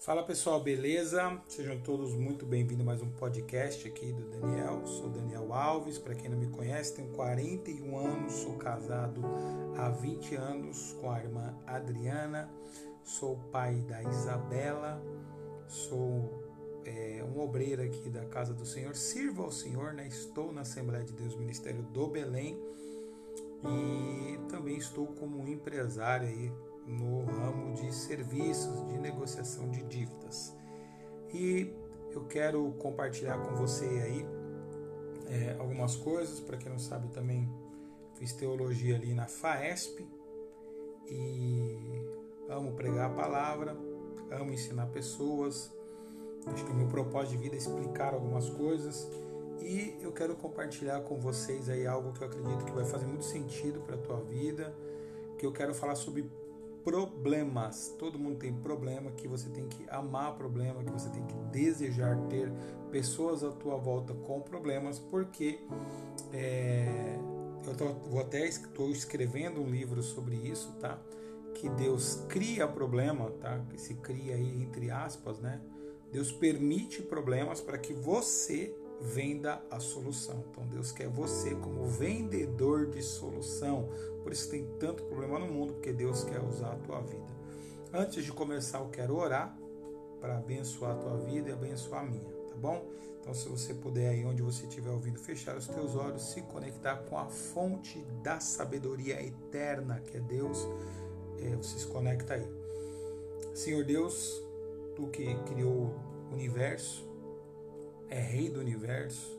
Fala pessoal, beleza? Sejam todos muito bem-vindos a mais um podcast aqui do Daniel. Sou Daniel Alves, para quem não me conhece, tenho 41 anos, sou casado há 20 anos com a irmã Adriana, sou pai da Isabela, sou é, um obreiro aqui da casa do Senhor, sirvo ao Senhor, né? Estou na Assembleia de Deus Ministério do Belém e também estou como empresário aí no ramo de serviços de negociação de dívidas. E eu quero compartilhar com você aí é, algumas coisas. Para quem não sabe, também fiz teologia ali na FAESP e amo pregar a palavra, amo ensinar pessoas. Acho que o meu propósito de vida é explicar algumas coisas e eu quero compartilhar com vocês aí algo que eu acredito que vai fazer muito sentido para a tua vida, que eu quero falar sobre problemas. Todo mundo tem problema, que você tem que amar problema, que você tem que desejar ter pessoas à tua volta com problemas, porque é, eu tô, vou até estou escrevendo um livro sobre isso, tá? Que Deus cria problema, tá? Que se cria aí entre aspas, né? Deus permite problemas para que você venda a solução. Então Deus quer você como vendedor de solução. Por isso tem tanto problema no mundo, porque Deus quer usar a tua vida. Antes de começar, eu quero orar para abençoar a tua vida e abençoar a minha, tá bom? Então, se você puder aí onde você estiver ouvindo, fechar os teus olhos, se conectar com a fonte da sabedoria eterna, que é Deus, é, você se conecta aí. Senhor Deus, tu que criou o universo, é Rei do universo.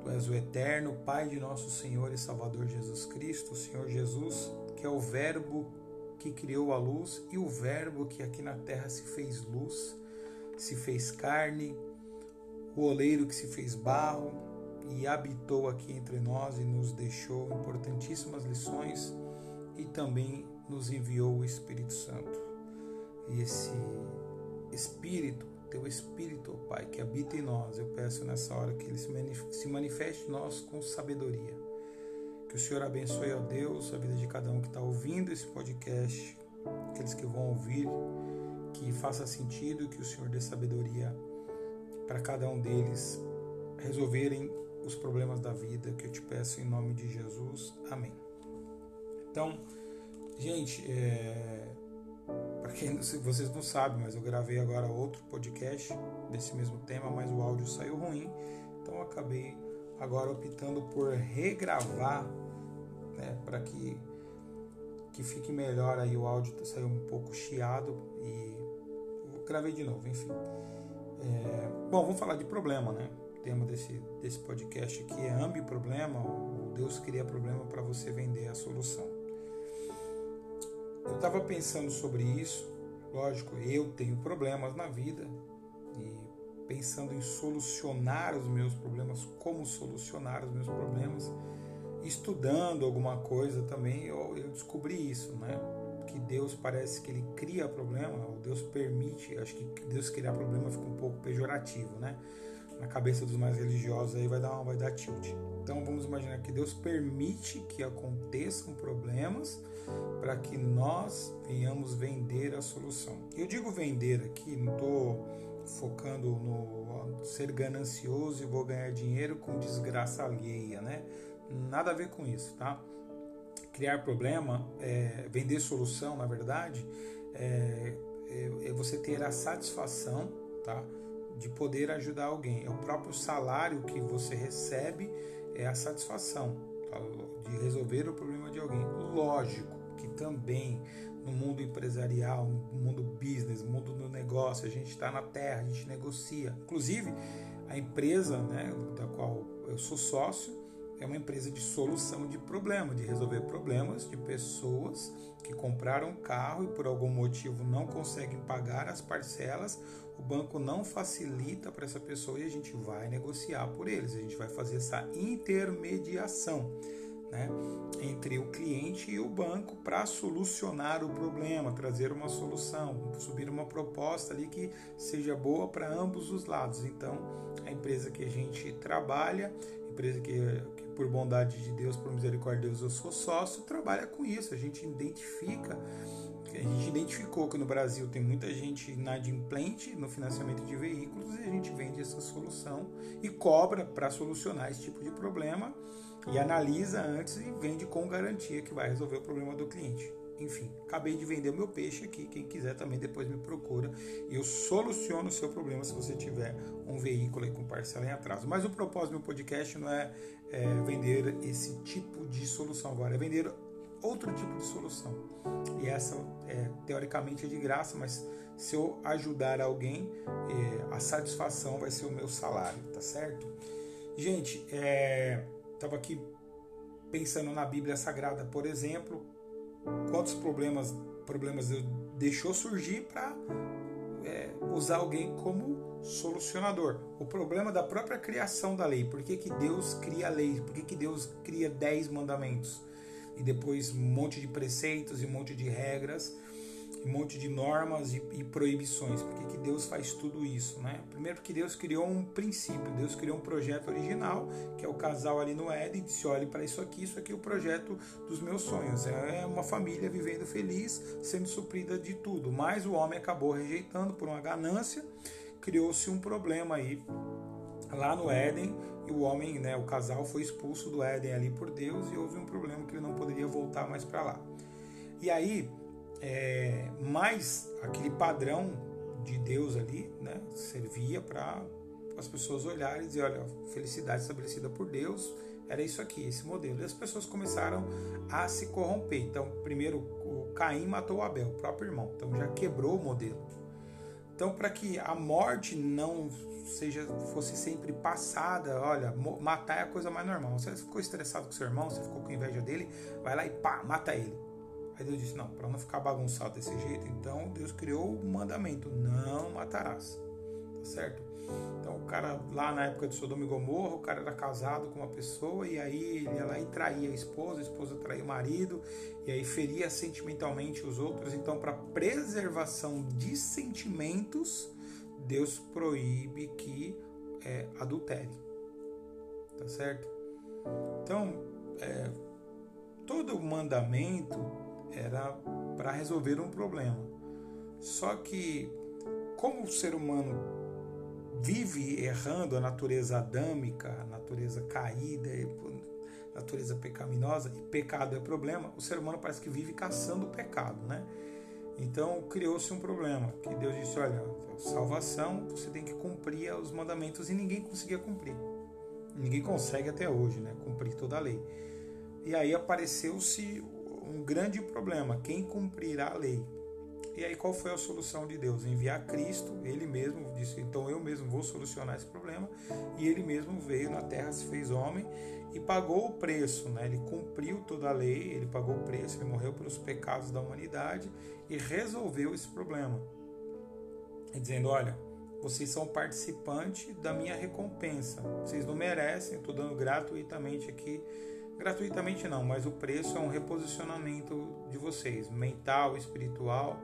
Tu és o eterno Pai de nosso Senhor e Salvador Jesus Cristo, o Senhor Jesus, que é o Verbo que criou a luz e o Verbo que aqui na terra se fez luz, se fez carne, o oleiro que se fez barro e habitou aqui entre nós e nos deixou importantíssimas lições e também nos enviou o Espírito Santo. E esse Espírito teu Espírito, ó Pai, que habita em nós. Eu peço nessa hora que ele se manifeste em nós com sabedoria. Que o Senhor abençoe, ó Deus, a vida de cada um que está ouvindo esse podcast, aqueles que vão ouvir, que faça sentido, que o Senhor dê sabedoria para cada um deles resolverem os problemas da vida, que eu te peço em nome de Jesus. Amém. Então, gente, é, quem vocês não sabem, mas eu gravei agora outro podcast desse mesmo tema, mas o áudio saiu ruim, então acabei agora optando por regravar, né, para que que fique melhor aí o áudio saiu um pouco chiado e gravei de novo, enfim. É, bom, vamos falar de problema, né? O tema desse, desse podcast aqui é Ambi Problema, o Deus cria problema para você vender a solução. Eu estava pensando sobre isso, lógico, eu tenho problemas na vida e pensando em solucionar os meus problemas, como solucionar os meus problemas, estudando alguma coisa também, eu, eu descobri isso, né? Que Deus parece que ele cria problema, ou Deus permite, acho que Deus criar problema fica um pouco pejorativo, né? Na cabeça dos mais religiosos aí vai dar, vai dar tilt. Então vamos imaginar que Deus permite que aconteçam problemas para que nós venhamos vender a solução. Eu digo vender aqui, não estou focando no ser ganancioso e vou ganhar dinheiro com desgraça alheia, né? Nada a ver com isso, tá? Criar problema, é, vender solução, na verdade, é, é, é você ter a satisfação, tá? De poder ajudar alguém. É o próprio salário que você recebe, é a satisfação tá? de resolver o problema de alguém. Lógico que também no mundo empresarial, no mundo business, no mundo do negócio, a gente está na terra, a gente negocia. Inclusive, a empresa né, da qual eu sou sócio é uma empresa de solução de problema, de resolver problemas de pessoas que compraram um carro e por algum motivo não conseguem pagar as parcelas, o banco não facilita para essa pessoa e a gente vai negociar por eles, a gente vai fazer essa intermediação né, entre o cliente e o banco para solucionar o problema, trazer uma solução, subir uma proposta ali que seja boa para ambos os lados. Então, a empresa que a gente trabalha, empresa que, que por bondade de Deus, por misericórdia de Deus, eu sou sócio, trabalha com isso. A gente identifica a gente identificou que no Brasil tem muita gente inadimplente no financiamento de veículos e a gente vende essa solução e cobra para solucionar esse tipo de problema e analisa antes e vende com garantia que vai resolver o problema do cliente. Enfim, acabei de vender o meu peixe aqui. Quem quiser também depois me procura e eu soluciono o seu problema se você tiver um veículo com parcela em atraso. Mas o propósito do meu podcast não é, é vender esse tipo de solução agora, é vender outro tipo de solução. E essa, é, teoricamente, é de graça, mas se eu ajudar alguém, é, a satisfação vai ser o meu salário, tá certo? Gente, estava é, aqui pensando na Bíblia Sagrada, por exemplo, quantos problemas problemas deixou surgir para é, usar alguém como solucionador. O problema da própria criação da lei. Por que, que Deus cria a lei? Por que, que Deus cria dez mandamentos? E depois um monte de preceitos e um monte de regras um monte de normas e, e proibições. Por que, que Deus faz tudo isso? Né? Primeiro, porque Deus criou um princípio, Deus criou um projeto original, que é o casal ali no Éden, disse: olhe para isso aqui, isso aqui é o projeto dos meus sonhos. É uma família vivendo feliz, sendo suprida de tudo. Mas o homem acabou rejeitando por uma ganância, criou-se um problema aí lá no Éden e o homem, né, o casal foi expulso do Éden ali por Deus e houve um problema que ele não poderia voltar mais para lá. E aí é, mas aquele padrão de Deus ali, né, servia para as pessoas olharem e dizer, olha, felicidade estabelecida por Deus era isso aqui, esse modelo. E as pessoas começaram a se corromper. Então, primeiro, o Caim matou o Abel, o próprio irmão. Então, já quebrou o modelo. Então, para que a morte não seja fosse sempre passada, olha, matar é a coisa mais normal. Você ficou estressado com seu irmão, você ficou com inveja dele, vai lá e pá, mata ele. Aí Deus disse: Não, para não ficar bagunçado desse jeito, então Deus criou o mandamento: Não matarás. Tá certo? Então o cara lá na época de Sodoma e Gomorra, o cara era casado com uma pessoa e aí ele ia lá e traía a esposa, a esposa traía o marido e aí feria sentimentalmente os outros. Então, para preservação de sentimentos, Deus proíbe que é, adultere. Tá certo? Então, é, todo mandamento era para resolver um problema. Só que, como o ser humano vive errando a natureza adâmica, a natureza caída, a natureza pecaminosa, e pecado é problema, o ser humano parece que vive caçando o pecado, né? Então criou-se um problema, que Deus disse, olha, salvação, você tem que cumprir os mandamentos e ninguém conseguia cumprir. Ninguém consegue até hoje, né, cumprir toda a lei. E aí apareceu-se um grande problema: quem cumprirá a lei? E aí qual foi a solução de Deus? Enviar Cristo, ele mesmo disse, então eu mesmo vou solucionar esse problema, e ele mesmo veio na terra, se fez homem e pagou o preço, né? Ele cumpriu toda a lei, ele pagou o preço, ele morreu pelos pecados da humanidade e resolveu esse problema. E dizendo, olha, vocês são participantes da minha recompensa. Vocês não merecem, estou dando gratuitamente aqui Gratuitamente não, mas o preço é um reposicionamento de vocês, mental, espiritual,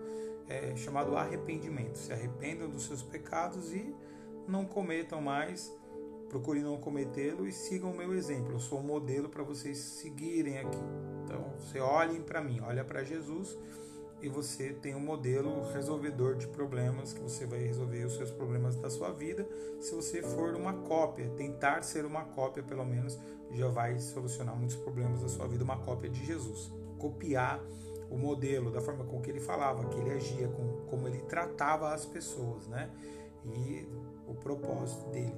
é, chamado arrependimento. Se arrependam dos seus pecados e não cometam mais, procurem não cometê-lo e sigam o meu exemplo. Eu sou um modelo para vocês seguirem aqui. Então, você olhem para mim, olha para Jesus e você tem um modelo resolvedor de problemas que você vai resolver os seus problemas da sua vida. Se você for uma cópia, tentar ser uma cópia pelo menos, já vai solucionar muitos problemas da sua vida, uma cópia de Jesus. Copiar o modelo, da forma com que ele falava, que ele agia, com, como ele tratava as pessoas, né? E o propósito dele,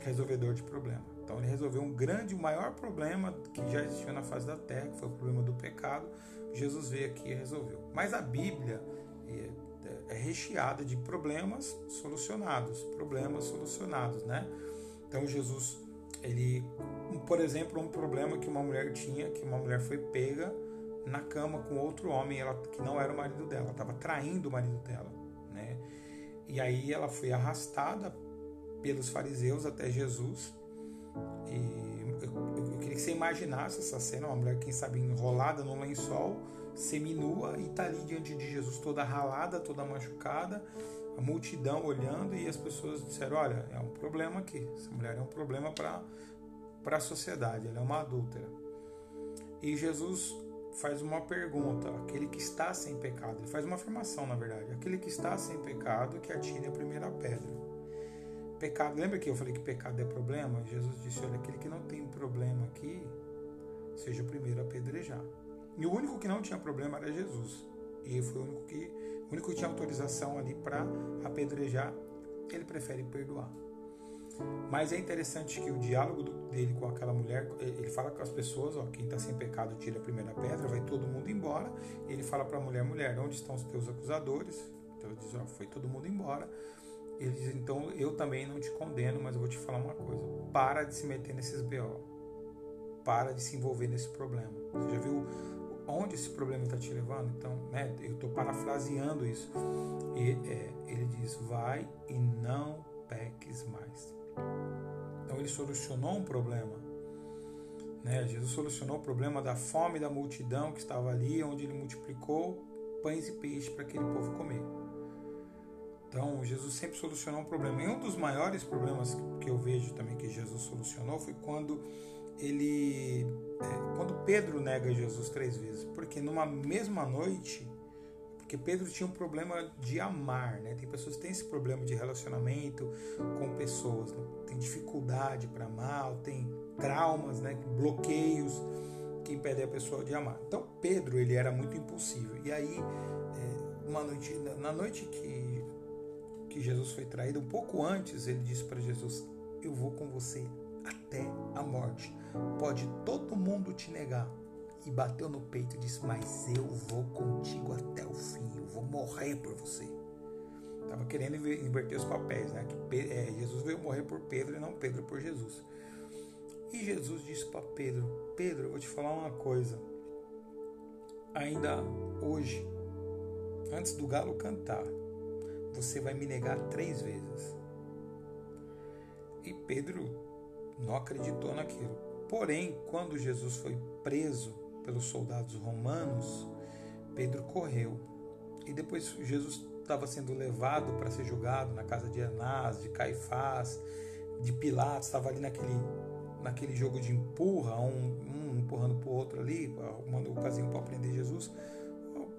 resolvedor de problema. Então ele resolveu um grande, o maior problema que já existiu na face da terra, que foi o problema do pecado. Jesus veio aqui e resolveu. Mas a Bíblia é, é recheada de problemas solucionados, problemas solucionados, né? Então Jesus, ele, por exemplo, um problema que uma mulher tinha, que uma mulher foi pega na cama com outro homem, ela que não era o marido dela, estava traindo o marido dela, né? E aí ela foi arrastada pelos fariseus até Jesus e eu, eu, queria que você imaginasse essa cena, uma mulher, quem sabe, enrolada no lençol, seminua e está ali diante de Jesus, toda ralada, toda machucada, a multidão olhando e as pessoas disseram: Olha, é um problema aqui, essa mulher é um problema para a sociedade, ela é uma adúltera. E Jesus faz uma pergunta, aquele que está sem pecado, ele faz uma afirmação, na verdade, aquele que está sem pecado que atire a primeira pedra. Pecado, lembra que eu falei que pecado é problema? Jesus disse, olha, aquele que não tem problema aqui, seja o primeiro a apedrejar. E o único que não tinha problema era Jesus. E foi o único que, o único que tinha autorização ali para apedrejar, ele prefere perdoar. Mas é interessante que o diálogo dele com aquela mulher, ele fala com as pessoas, ó, quem está sem pecado tira a primeira pedra, vai todo mundo embora. Ele fala para a mulher, mulher, onde estão os teus acusadores? Então ele diz, ó, foi todo mundo embora. Ele diz, então eu também não te condeno, mas eu vou te falar uma coisa, para de se meter nesses BO. Para de se envolver nesse problema. Você já viu onde esse problema está te levando? Então, né, eu estou parafraseando isso. E é, ele diz, vai e não peques mais. Então ele solucionou um problema. Né? Jesus solucionou o problema da fome da multidão que estava ali, onde ele multiplicou pães e peixes para aquele povo comer. Então, Jesus sempre solucionou um problema. E um dos maiores problemas que eu vejo também que Jesus solucionou foi quando ele, é, quando Pedro nega Jesus três vezes, porque numa mesma noite porque Pedro tinha um problema de amar, né? Tem pessoas que têm esse problema de relacionamento com pessoas, né? tem dificuldade para amar, tem traumas, né? Bloqueios que impedem a pessoa de amar. Então Pedro ele era muito impulsivo. E aí, é, uma noite, na noite que que Jesus foi traído, um pouco antes ele disse para Jesus: Eu vou com você até a morte. Pode todo mundo te negar, e bateu no peito e disse: Mas eu vou contigo até o fim, eu vou morrer por você. Estava querendo inverter os papéis, né? Que é, Jesus veio morrer por Pedro e não Pedro por Jesus. E Jesus disse para Pedro: Pedro, eu vou te falar uma coisa. Ainda hoje, antes do galo cantar, você vai me negar três vezes. E Pedro não acreditou naquilo. Porém, quando Jesus foi preso pelos soldados romanos, Pedro correu. E depois Jesus estava sendo levado para ser julgado na casa de Anás, de Caifás, de Pilatos, estava ali naquele, naquele jogo de empurra, um, um empurrando para o outro ali, arrumando ocasião para prender Jesus.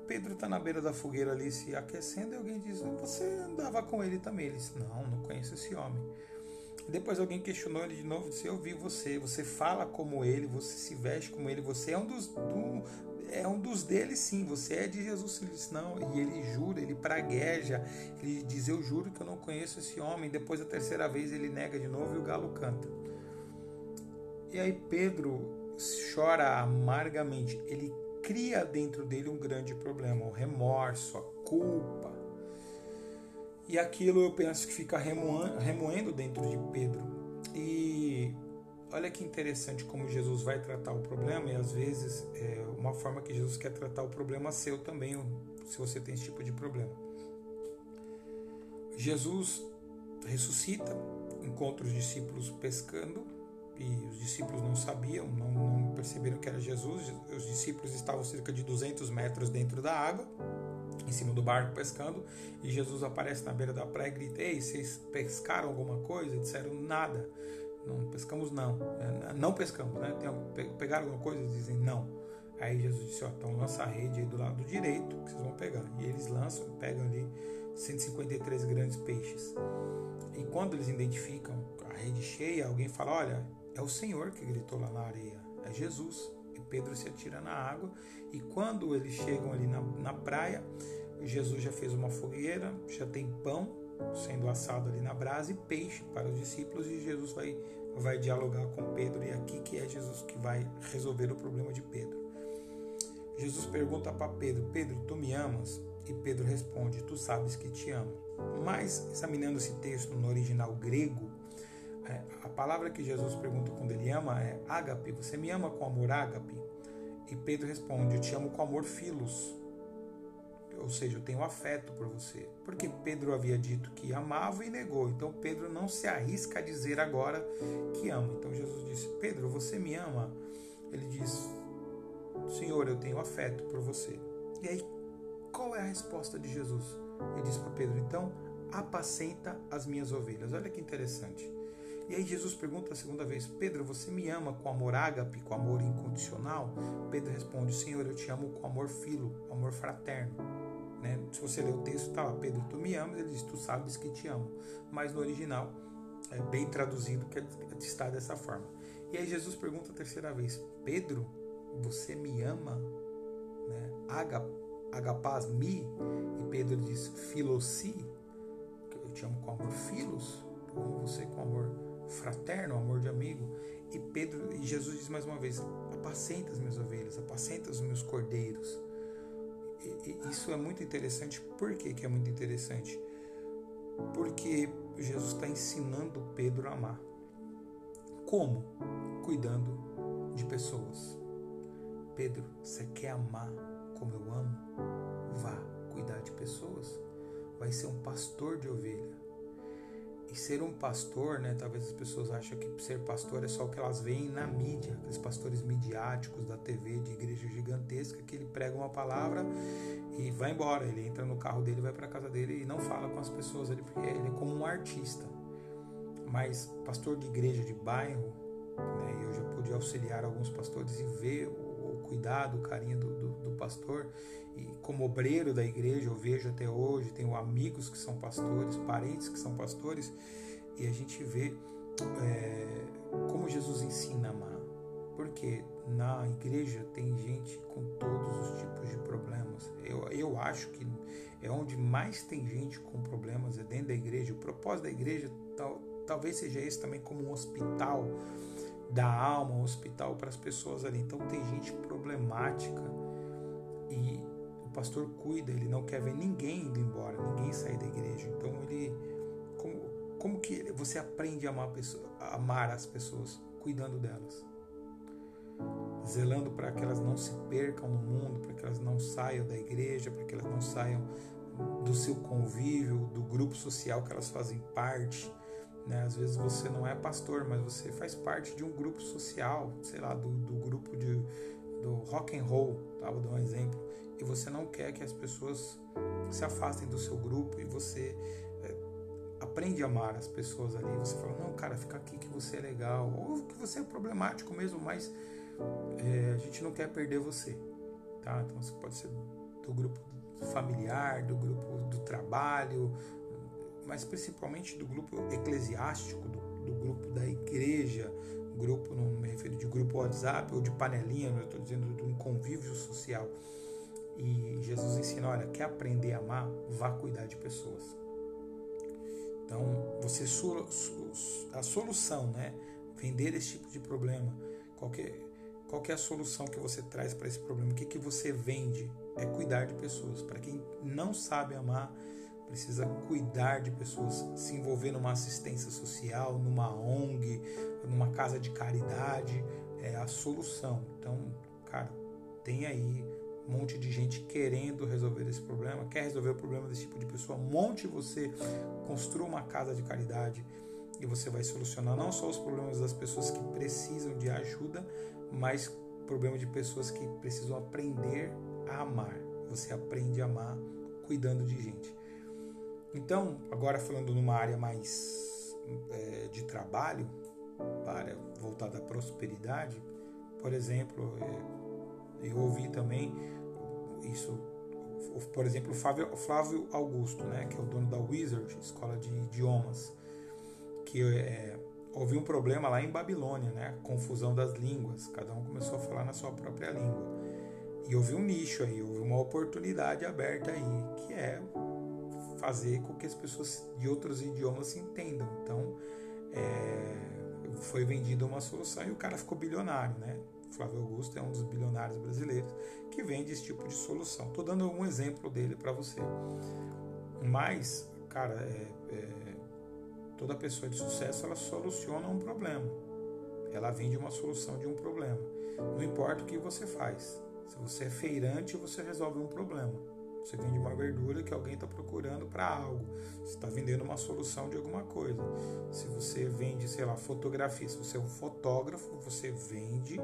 Pedro está na beira da fogueira ali se aquecendo e alguém diz: Você andava com ele também? Ele disse: Não, não conheço esse homem. Depois alguém questionou ele de novo, disse: Eu vi você, você fala como ele, você se veste como ele, você é um dos, do, é um dos deles, sim, você é de Jesus. Ele disse: Não, e ele jura, ele pragueja, ele diz: Eu juro que eu não conheço esse homem. Depois, a terceira vez, ele nega de novo e o galo canta. E aí, Pedro chora amargamente, ele cria dentro dele um grande problema, o remorso, a culpa e aquilo eu penso que fica remoendo dentro de Pedro. E olha que interessante como Jesus vai tratar o problema, e às vezes é uma forma que Jesus quer tratar o problema seu também, se você tem esse tipo de problema. Jesus ressuscita, encontra os discípulos pescando, e os discípulos não sabiam, não, não perceberam que era Jesus. Os discípulos estavam cerca de 200 metros dentro da água em cima do barco pescando e Jesus aparece na beira da praia e grita: Ei, vocês pescaram alguma coisa? E disseram: Nada. Não pescamos, não. É, não pescamos, né? Pegaram alguma coisa? Dizem: Não. Aí Jesus disse: Ó, então lança a rede aí do lado direito que vocês vão pegar. E eles lançam, pegam ali 153 grandes peixes. E quando eles identificam a rede cheia, alguém fala: Olha, é o Senhor que gritou lá na areia, é Jesus. Pedro se atira na água e quando eles chegam ali na, na praia, Jesus já fez uma fogueira, já tem pão sendo assado ali na brasa e peixe para os discípulos e Jesus vai, vai dialogar com Pedro e é aqui que é Jesus que vai resolver o problema de Pedro. Jesus pergunta para Pedro: Pedro, tu me amas? E Pedro responde: Tu sabes que te amo. Mas, examinando esse texto no original grego, a palavra que Jesus pergunta quando ele ama é ágape. Você me ama com amor ágape? E Pedro responde: Eu te amo com amor filos. Ou seja, eu tenho afeto por você. Porque Pedro havia dito que amava e negou. Então Pedro não se arrisca a dizer agora que ama. Então Jesus disse: Pedro, você me ama? Ele diz: Senhor, eu tenho afeto por você. E aí, qual é a resposta de Jesus? Ele diz para Pedro: Então, apacenta as minhas ovelhas. Olha que interessante. E aí Jesus pergunta a segunda vez: Pedro, você me ama com amor ágape, com amor incondicional? Pedro responde: Senhor, eu te amo com amor filo, amor fraterno. Né? Se você ler o texto, tá lá, Pedro, tu me amas, ele diz, tu sabes que te amo. Mas no original, é bem traduzido, que está dessa forma. E aí Jesus pergunta a terceira vez: Pedro, você me ama? Né? Agapaz mi? E Pedro diz: Filosi, eu te amo com amor filos, eu amo você com amor fraterno, amor de amigo. E Pedro e Jesus diz mais uma vez: apacenta as minhas ovelhas, apacenta os meus cordeiros. E, e isso é muito interessante. Por que, que é muito interessante? Porque Jesus está ensinando Pedro a amar. Como? Cuidando de pessoas. Pedro, você quer amar como eu amo? Vá cuidar de pessoas. Vai ser um pastor de ovelha. E ser um pastor, né? Talvez as pessoas achem que ser pastor é só o que elas veem na mídia, aqueles pastores midiáticos da TV, de igreja gigantesca, que ele prega uma palavra e vai embora. Ele entra no carro dele, vai para casa dele e não fala com as pessoas porque ele é como um artista. Mas pastor de igreja de bairro, né? Eu já pude auxiliar alguns pastores e ver cuidado, o carinho do, do, do pastor e como obreiro da igreja, eu vejo até hoje, tenho amigos que são pastores, parentes que são pastores, e a gente vê é, como Jesus ensina a amar. Porque na igreja tem gente com todos os tipos de problemas. Eu, eu acho que é onde mais tem gente com problemas, é dentro da igreja. O propósito da igreja tal, talvez seja esse também como um hospital da alma, um hospital para as pessoas ali. Então tem gente problemática e pastor cuida, ele não quer ver ninguém indo embora, ninguém sair da igreja. Então ele como, como que você aprende a amar, pessoa, a amar as pessoas cuidando delas? Zelando para que elas não se percam no mundo, para que elas não saiam da igreja, para que elas não saiam do seu convívio, do grupo social que elas fazem parte. Né? Às vezes você não é pastor, mas você faz parte de um grupo social, sei lá, do, do grupo de, do rock and roll, tá? vou dar um exemplo e você não quer que as pessoas se afastem do seu grupo e você é, aprende a amar as pessoas ali. Você fala, não, cara, fica aqui que você é legal, ou que você é problemático mesmo, mas é, a gente não quer perder você, tá? Então você pode ser do grupo familiar, do grupo do trabalho, mas principalmente do grupo eclesiástico, do, do grupo da igreja, grupo, não me refiro de grupo WhatsApp ou de panelinha, eu estou dizendo de um convívio social. E Jesus ensina: olha, quer aprender a amar? Vá cuidar de pessoas. Então, você a solução, né? Vender esse tipo de problema. Qual qual que é a solução que você traz para esse problema? O que, que você vende? É cuidar de pessoas. Para quem não sabe amar, precisa cuidar de pessoas, se envolver numa assistência social, numa ONG, numa casa de caridade, é a solução. Então, cara, tem aí um monte de gente querendo resolver esse problema, quer resolver o problema desse tipo de pessoa, monte você, construa uma casa de caridade e você vai solucionar não só os problemas das pessoas que precisam de ajuda, mas problema de pessoas que precisam aprender a amar. Você aprende a amar cuidando de gente. Então, agora falando numa área mais é, de trabalho, área voltada à prosperidade, por exemplo, é, eu ouvi também isso, por exemplo, o Flávio, Flávio Augusto, né, que é o dono da Wizard, escola de idiomas, que é, houve um problema lá em Babilônia, né, confusão das línguas, cada um começou a falar na sua própria língua. E houve um nicho aí, houve uma oportunidade aberta aí, que é fazer com que as pessoas de outros idiomas se entendam. Então, é, foi vendida uma solução e o cara ficou bilionário, né? Flávio Augusto é um dos bilionários brasileiros que vende esse tipo de solução. Estou dando um exemplo dele para você. Mas, cara, é, é, toda pessoa de sucesso ela soluciona um problema. Ela vende uma solução de um problema. Não importa o que você faz. Se você é feirante, você resolve um problema. Você vende uma verdura que alguém está procurando para algo. Você está vendendo uma solução de alguma coisa. Se você vende, sei lá, fotografia, se você é um fotógrafo, você vende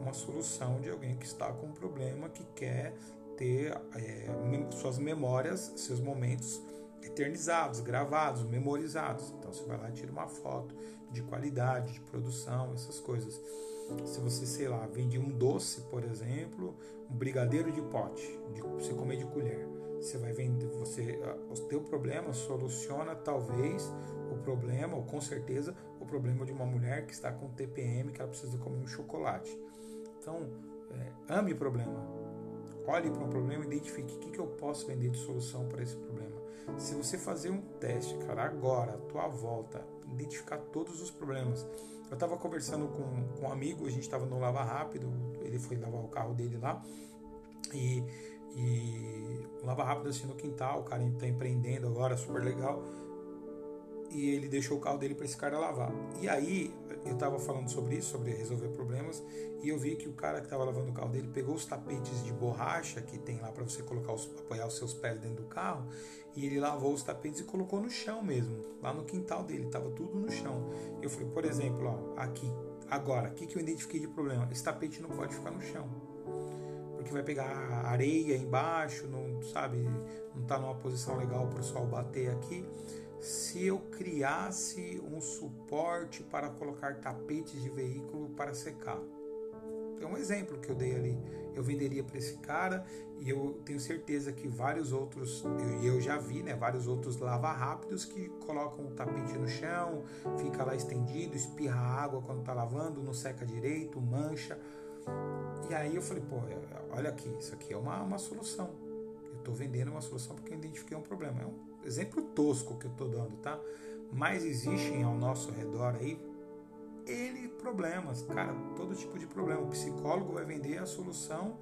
uma solução de alguém que está com um problema, que quer ter é, suas memórias, seus momentos eternizados, gravados, memorizados. Então você vai lá e tira uma foto de qualidade, de produção, essas coisas. Se você, sei lá, vende um doce, por exemplo, um brigadeiro de pote, de você comer de colher, você vai vender, você, o teu problema soluciona talvez o problema, ou com certeza, o problema de uma mulher que está com TPM, que ela precisa comer um chocolate. Então, é, ame o problema. Olhe para o problema e identifique o que, que eu posso vender de solução para esse problema. Se você fazer um teste, cara, agora, à tua volta, identificar todos os problemas. Eu estava conversando com, com um amigo, a gente estava no Lava Rápido, ele foi lavar o carro dele lá, e, e Lava Rápido assim no quintal, o cara está empreendendo agora, super legal e ele deixou o carro dele para esse cara lavar. E aí eu estava falando sobre isso, sobre resolver problemas, e eu vi que o cara que estava lavando o carro dele pegou os tapetes de borracha que tem lá para você colocar os, apoiar os seus pés dentro do carro, e ele lavou os tapetes e colocou no chão mesmo, lá no quintal dele, estava tudo no chão. Eu falei, por exemplo, ó, aqui, agora, o que, que eu identifiquei de problema? Esse tapete não pode ficar no chão porque vai pegar areia embaixo, não sabe, não está numa posição legal para o sol bater aqui se eu criasse um suporte para colocar tapetes de veículo para secar. É um exemplo que eu dei ali. Eu venderia para esse cara e eu tenho certeza que vários outros, eu, eu já vi, né, vários outros lava rápidos que colocam o tapete no chão, fica lá estendido, espirra água quando está lavando, não seca direito, mancha. E aí eu falei, pô, olha aqui, isso aqui é uma, uma solução. Eu estou vendendo uma solução porque eu identifiquei um problema. É um exemplo tosco que eu estou dando, tá? Mas existem ao nosso redor aí ele problemas, cara, todo tipo de problema. O psicólogo vai vender a solução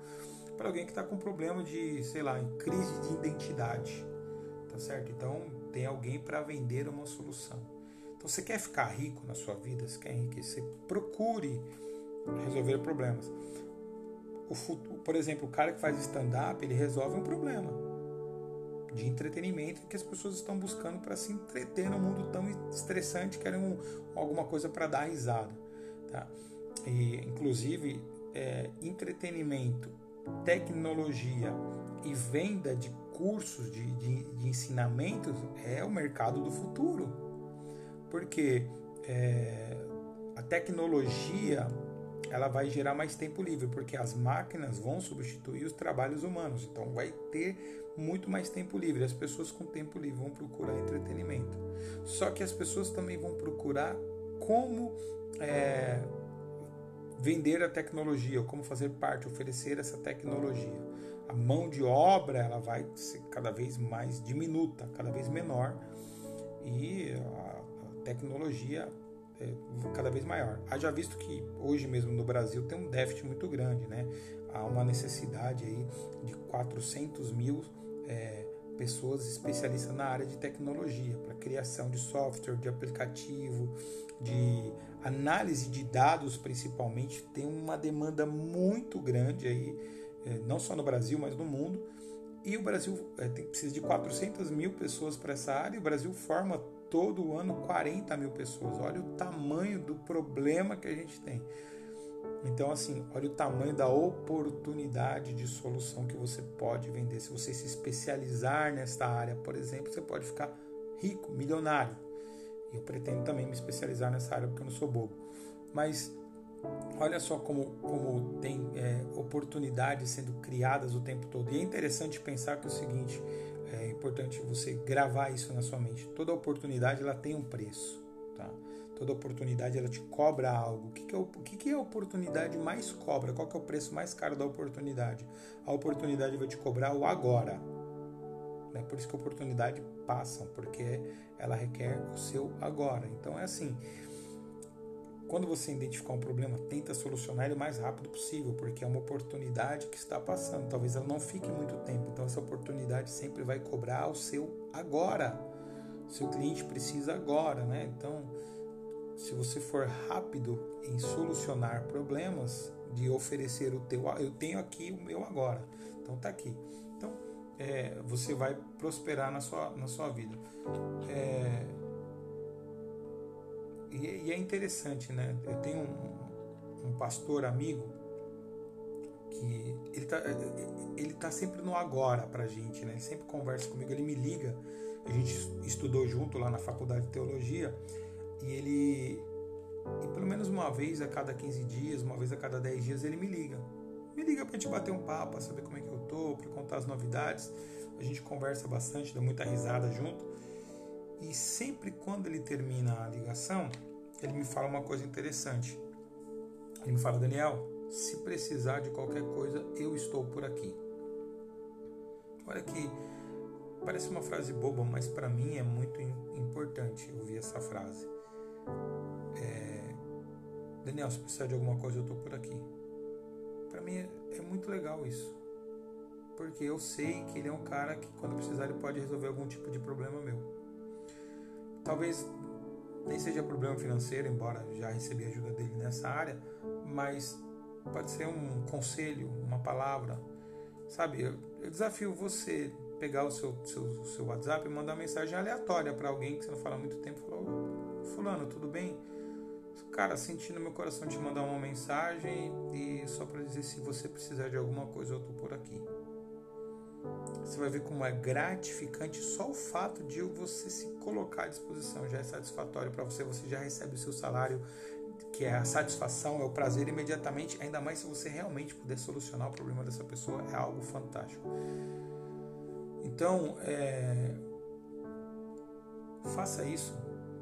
para alguém que está com problema de, sei lá, em crise de identidade, tá certo? Então tem alguém para vender uma solução. Então você quer ficar rico na sua vida, você quer enriquecer, procure resolver problemas. O por exemplo, o cara que faz stand-up, ele resolve um problema de entretenimento que as pessoas estão buscando para se entreter no mundo tão estressante, querem um, alguma coisa para dar risada. Tá? E, inclusive, é, entretenimento, tecnologia e venda de cursos de, de, de ensinamentos é o mercado do futuro. Porque é, a tecnologia ela vai gerar mais tempo livre, porque as máquinas vão substituir os trabalhos humanos. Então vai ter muito mais tempo livre. As pessoas com tempo livre vão procurar entretenimento. Só que as pessoas também vão procurar como é, vender a tecnologia, como fazer parte, oferecer essa tecnologia. A mão de obra ela vai ser cada vez mais diminuta, cada vez menor e a tecnologia cada vez maior. Haja visto que hoje mesmo no Brasil tem um déficit muito grande, né? Há uma necessidade aí de 400 mil é, pessoas especialistas na área de tecnologia, para criação de software, de aplicativo, de análise de dados principalmente, tem uma demanda muito grande aí, é, não só no Brasil, mas no mundo. E o Brasil é, tem, precisa de 400 mil pessoas para essa área, e o Brasil forma todo ano 40 mil pessoas. Olha o tamanho do problema que a gente tem. Então, assim, olha o tamanho da oportunidade de solução que você pode vender. Se você se especializar nesta área, por exemplo, você pode ficar rico, milionário. Eu pretendo também me especializar nessa área porque eu não sou bobo. Mas olha só como, como tem é, oportunidades sendo criadas o tempo todo. E é interessante pensar que é o seguinte: é importante você gravar isso na sua mente. Toda oportunidade ela tem um preço. Tá? Toda oportunidade ela te cobra algo. O que, que, é, o que, que é a oportunidade mais cobra? Qual que é o preço mais caro da oportunidade? A oportunidade vai te cobrar o agora. É por isso que oportunidade passa, porque ela requer o seu agora. Então é assim. Quando você identificar um problema, tenta solucionar ele o mais rápido possível, porque é uma oportunidade que está passando. Talvez ela não fique muito tempo. Então essa oportunidade sempre vai cobrar o seu agora. Seu cliente precisa agora, né? Então se você for rápido em solucionar problemas, de oferecer o teu, eu tenho aqui o meu agora, então tá aqui. Então é, você vai prosperar na sua, na sua vida. É, e, e, é interessante, né? Eu tenho um, um pastor amigo que ele tá, ele tá sempre no agora pra gente, né? Ele sempre conversa comigo, ele me liga. A gente estudou junto lá na faculdade de teologia e ele e pelo menos uma vez a cada 15 dias, uma vez a cada 10 dias ele me liga. Me liga pra gente bater um papo, pra saber como é que eu tô, pra contar as novidades. A gente conversa bastante, dá muita risada junto. E sempre quando ele termina a ligação, ele me fala uma coisa interessante. Ele me fala, Daniel, se precisar de qualquer coisa, eu estou por aqui. Olha que parece uma frase boba, mas para mim é muito importante ouvir essa frase. É, Daniel, se precisar de alguma coisa, eu estou por aqui. Para mim é, é muito legal isso, porque eu sei que ele é um cara que quando precisar ele pode resolver algum tipo de problema meu. Talvez nem seja problema financeiro, embora já recebi ajuda dele nessa área, mas pode ser um conselho, uma palavra, sabe? Eu, eu desafio você pegar o seu, seu, seu WhatsApp e mandar uma mensagem aleatória para alguém que você não fala há muito tempo, falar, fulano, tudo bem? Cara, senti no meu coração te mandar uma mensagem e só para dizer se você precisar de alguma coisa eu tô por aqui. Você vai ver como é gratificante só o fato de você se colocar à disposição já é satisfatório para você, você já recebe o seu salário, que é a satisfação, é o prazer imediatamente, ainda mais se você realmente puder solucionar o problema dessa pessoa, é algo fantástico. Então, é, faça isso,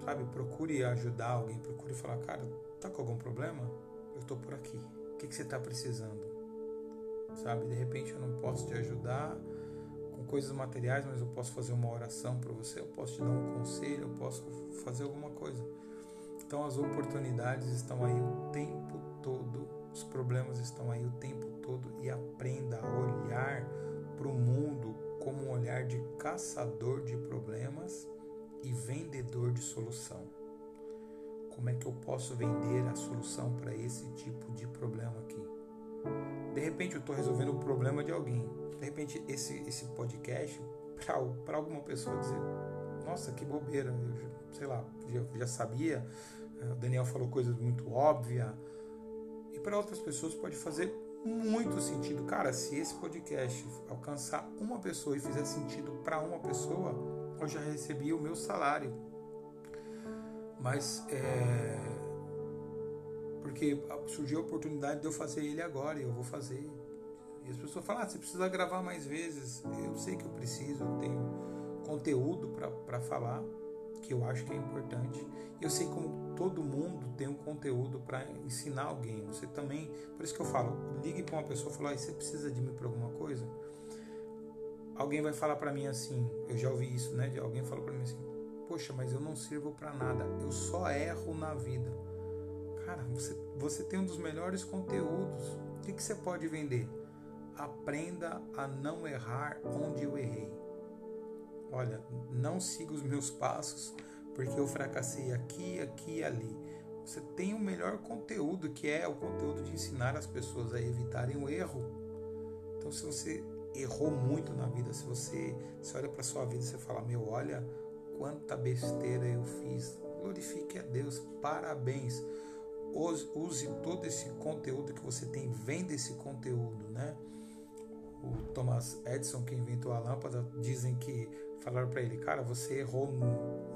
sabe? Procure ajudar alguém, procure falar, cara, tá com algum problema? Eu tô por aqui. O que, que você está precisando? Sabe? De repente eu não posso te ajudar com coisas materiais, mas eu posso fazer uma oração para você, eu posso te dar um conselho, eu posso fazer alguma coisa. Então as oportunidades estão aí o tempo todo, os problemas estão aí o tempo todo e aprenda a olhar para o mundo como um olhar de caçador de problemas e vendedor de solução. Como é que eu posso vender a solução para esse tipo de problema aqui? De repente eu estou resolvendo o problema de alguém. De repente esse, esse podcast, para alguma pessoa dizer, nossa, que bobeira, eu, sei lá, já, já sabia, o Daniel falou coisas muito óbvias. E para outras pessoas pode fazer muito sentido. Cara, se esse podcast alcançar uma pessoa e fizer sentido para uma pessoa, eu já recebi o meu salário. Mas é. Porque surgiu a oportunidade de eu fazer ele agora e eu vou fazer. E as pessoas falam: ah, você precisa gravar mais vezes. Eu sei que eu preciso, eu tenho conteúdo para falar que eu acho que é importante. Eu sei como todo mundo tem um conteúdo para ensinar alguém. Você também, por isso que eu falo, ligue para uma pessoa e fala, ah, você precisa de mim para alguma coisa? Alguém vai falar para mim assim, eu já ouvi isso, né? Alguém falou para mim assim, poxa, mas eu não sirvo para nada, eu só erro na vida. Cara, você, você tem um dos melhores conteúdos. O que, que você pode vender? Aprenda a não errar onde eu errei. Olha, não siga os meus passos, porque eu fracassei aqui, aqui e ali. Você tem o melhor conteúdo, que é o conteúdo de ensinar as pessoas a evitarem o erro. Então, se você errou muito na vida, se você, se olha para sua vida e você fala, meu, olha quanta besteira eu fiz, glorifique a Deus, parabéns. Use todo esse conteúdo que você tem, venda esse conteúdo, né? O Thomas Edison, que inventou a lâmpada, dizem que falaram para ele, cara, você errou,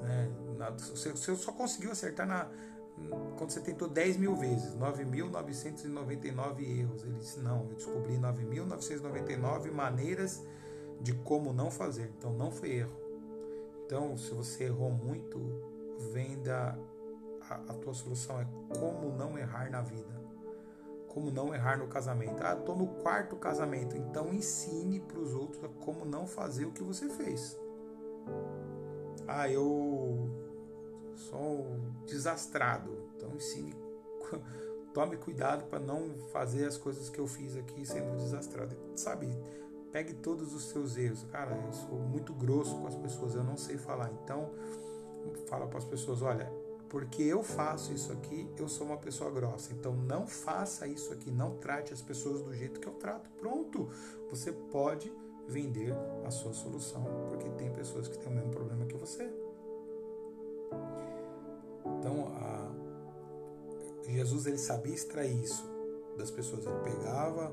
né, você, você, só conseguiu acertar na, quando você tentou 10 mil vezes, 9.999 erros. Ele disse, não, eu descobri 9.999 maneiras de como não fazer, então não foi erro. Então, se você errou muito, venda a, a tua solução é como não errar na vida como não errar no casamento. Ah, estou no quarto casamento, então ensine para os outros como não fazer o que você fez. Ah, eu sou desastrado. Então ensine, tome cuidado para não fazer as coisas que eu fiz aqui sendo desastrado. Sabe? Pegue todos os seus erros. Cara, eu sou muito grosso com as pessoas, eu não sei falar. Então, fala para as pessoas, olha, porque eu faço isso aqui, eu sou uma pessoa grossa. Então não faça isso aqui, não trate as pessoas do jeito que eu trato. Pronto, você pode vender a sua solução, porque tem pessoas que têm o mesmo problema que você. Então, a, Jesus ele sabia extrair isso das pessoas. Ele pegava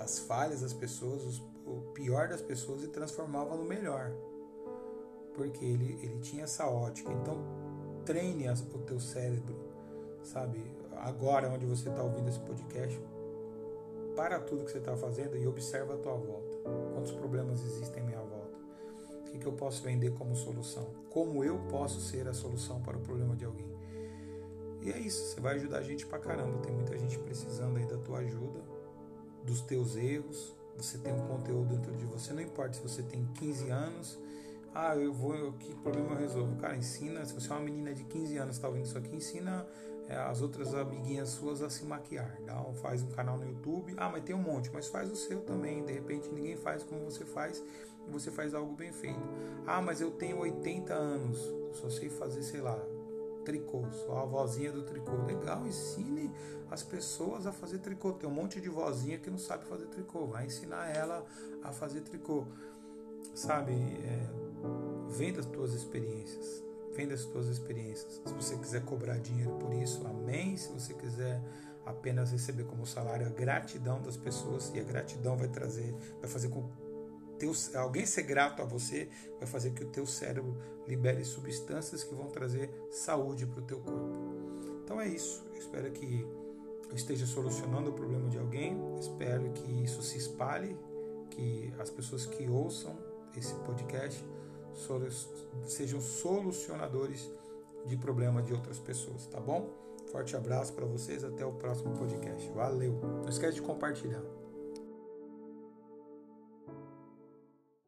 as falhas das pessoas, o pior das pessoas e transformava no melhor. Porque ele, ele tinha essa ótica. Então, treine o teu cérebro, sabe? Agora, onde você está ouvindo esse podcast, para tudo que você está fazendo e observa a tua volta. Quantos problemas existem à minha volta? O que, que eu posso vender como solução? Como eu posso ser a solução para o problema de alguém? E é isso, você vai ajudar a gente pra caramba. Tem muita gente precisando aí da tua ajuda, dos teus erros. Você tem um conteúdo dentro de você, não importa se você tem 15 anos. Ah, eu vou, que problema eu resolvo? Cara, ensina, se você é uma menina de 15 anos está ouvindo isso aqui, ensina é, as outras amiguinhas suas a se maquiar. Dá faz um canal no YouTube. Ah, mas tem um monte, mas faz o seu também. De repente ninguém faz como você faz e você faz algo bem feito. Ah, mas eu tenho 80 anos, só sei fazer, sei lá, tricô, sou a vozinha do tricô. Legal, ensine as pessoas a fazer tricô. Tem um monte de vozinha que não sabe fazer tricô. Vai ensinar ela a fazer tricô. Sabe, é, venda as tuas experiências. Venda as tuas experiências. Se você quiser cobrar dinheiro por isso, amém. Se você quiser apenas receber como salário a gratidão das pessoas, e a gratidão vai trazer, vai fazer com teu, alguém ser grato a você vai fazer que o teu cérebro libere substâncias que vão trazer saúde para o teu corpo. Então é isso. Eu espero que eu esteja solucionando o problema de alguém. Espero que isso se espalhe, que as pessoas que ouçam esse podcast sejam solucionadores de problema de outras pessoas, tá bom? Forte abraço para vocês, até o próximo podcast. Valeu. Não esquece de compartilhar.